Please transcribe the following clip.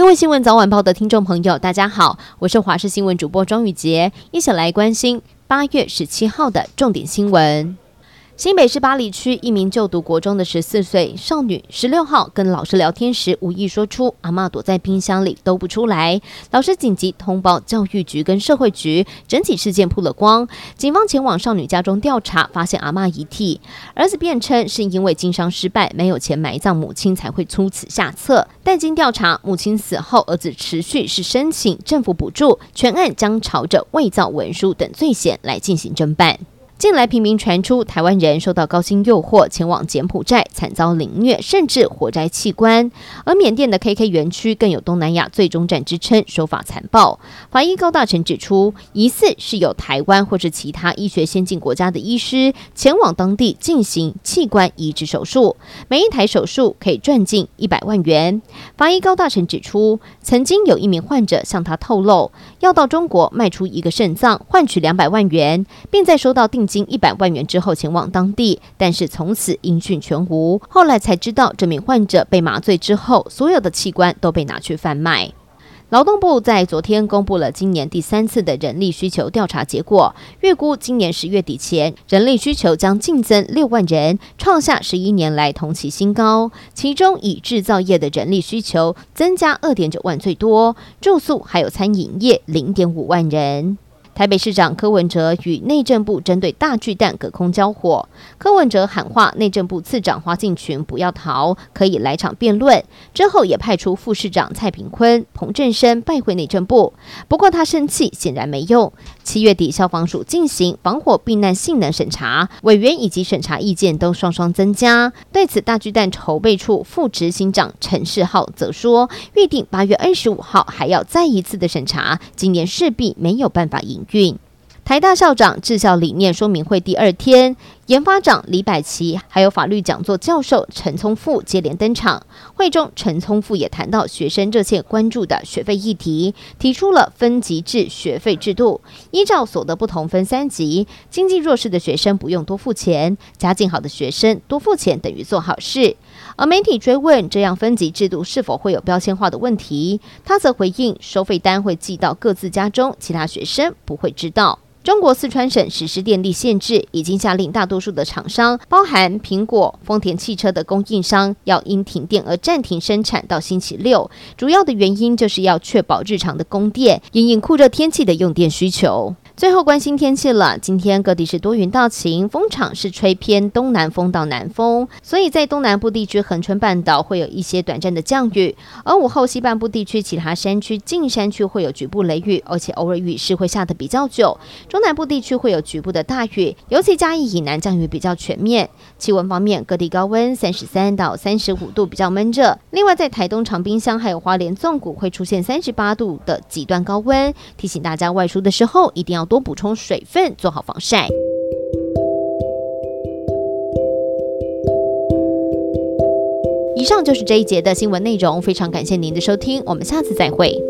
各位新闻早晚报的听众朋友，大家好，我是华视新闻主播庄宇洁，一起来关心八月十七号的重点新闻。新北市八里区一名就读国中的十四岁少女，十六号跟老师聊天时，无意说出“阿嬷躲在冰箱里都不出来”，老师紧急通报教育局跟社会局，整起事件曝了光。警方前往少女家中调查，发现阿嬷遗体。儿子辩称是因为经商失败，没有钱埋葬母亲，才会出此下策。但经调查，母亲死后，儿子持续是申请政府补助，全案将朝着伪造文书等罪嫌来进行侦办。近来频频传出台湾人受到高薪诱惑前往柬埔寨惨遭凌虐，甚至活摘器官。而缅甸的 KK 园区更有东南亚最终站之称，手法残暴。法医高大成指出，疑似是有台湾或是其他医学先进国家的医师前往当地进行器官移植手术，每一台手术可以赚进一百万元。法医高大成指出，曾经有一名患者向他透露，要到中国卖出一个肾脏换取两百万元，并在收到定金一百万元之后前往当地，但是从此音讯全无。后来才知道，这名患者被麻醉之后，所有的器官都被拿去贩卖。劳动部在昨天公布了今年第三次的人力需求调查结果，预估今年十月底前，人力需求将净增六万人，创下十一年来同期新高。其中，以制造业的人力需求增加二点九万最多，住宿还有餐饮业零点五万人。台北市长柯文哲与内政部针对大巨蛋隔空交火，柯文哲喊话内政部次长花敬群不要逃，可以来场辩论。之后也派出副市长蔡炳坤、彭振声拜会内政部，不过他生气显然没用。七月底消防署进行防火避难性能审查，委员以及审查意见都双双增加。对此，大巨蛋筹备处副执行长陈世浩则说，预定八月二十五号还要再一次的审查，今年势必没有办法赢。运台大校长治校理念说明会第二天，研发长李百奇还有法律讲座教授陈聪富接连登场。会中，陈聪富也谈到学生热切关注的学费议题，提出了分级制学费制度，依照所得不同分三级，经济弱势的学生不用多付钱，家境好的学生多付钱等于做好事。而媒体追问这样分级制度是否会有标签化的问题，他则回应：收费单会寄到各自家中，其他学生不会知道。中国四川省实施电力限制，已经下令大多数的厂商，包含苹果、丰田汽车的供应商，要因停电而暂停生产到星期六。主要的原因就是要确保日常的供电，因应酷热天气的用电需求。最后关心天气了，今天各地是多云到晴，风场是吹偏东南风到南风，所以在东南部地区恒春半岛会有一些短暂的降雨，而午后西半部地区其他山区、近山区会有局部雷雨，而且偶尔雨势会下得比较久。中南部地区会有局部的大雨，尤其嘉义以南降雨比较全面。气温方面，各地高温三十三到三十五度，比较闷热。另外，在台东长滨乡还有花莲纵谷会出现三十八度的极端高温，提醒大家外出的时候一定要多补充水分，做好防晒。以上就是这一节的新闻内容，非常感谢您的收听，我们下次再会。